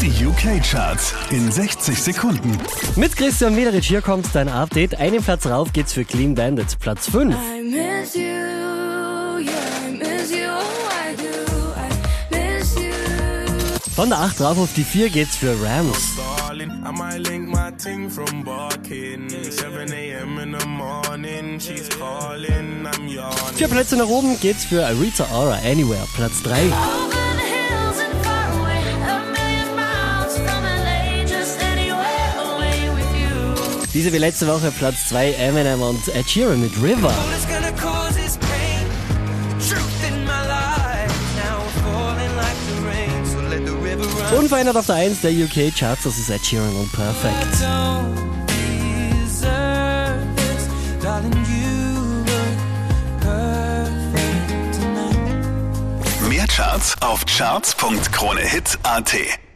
Die UK-Charts in 60 Sekunden. Mit Christian Mederich hier kommt dein Update. Einen Platz rauf geht's für Clean Bandit, Platz 5. I miss you, yeah, I miss you, I do, I miss you. Von der 8 rauf auf die 4 geht's für Rams. Darling, I might link my ting from barking. 7 a.m. in the morning, she's calling, I'm yawning. Vier Plätze nach oben geht's für Rita Ora Anywhere, Platz 3. Diese wie letzte Woche Platz 2 Eminem und Ed Sheeran mit River. Unverändert auf der 1 der UK Charts, das ist Ed Sheeran und Perfect. Mehr Charts auf charts.kronehit.at